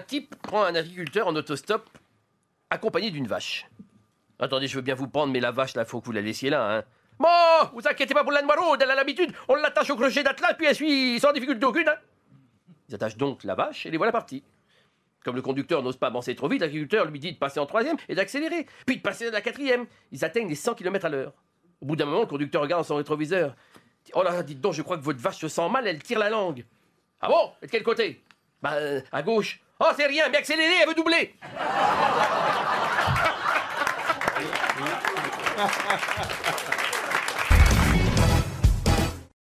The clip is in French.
type prend un agriculteur en autostop accompagné d'une vache. Attendez, je veux bien vous prendre, mais la vache, là, faut que vous la laissiez là, hein. Bon, vous inquiétez pas pour la noiraude, elle a l'habitude, on l'attache au crochet d'Atlas, puis elle suit sans difficulté aucune. hein. Ils attachent donc la vache et les voilà partis. Comme le conducteur n'ose pas avancer trop vite, l'agriculteur lui dit de passer en troisième et d'accélérer, puis de passer à la quatrième. Ils atteignent les 100 km à l'heure. Au bout d'un moment, le conducteur regarde son rétroviseur. Oh là, dites donc, je crois que votre vache se sent mal, elle tire la langue. Ah bon Et de quel côté? Bah, euh, à gauche. Oh, c'est rien, mais accélérez, elle veut doubler.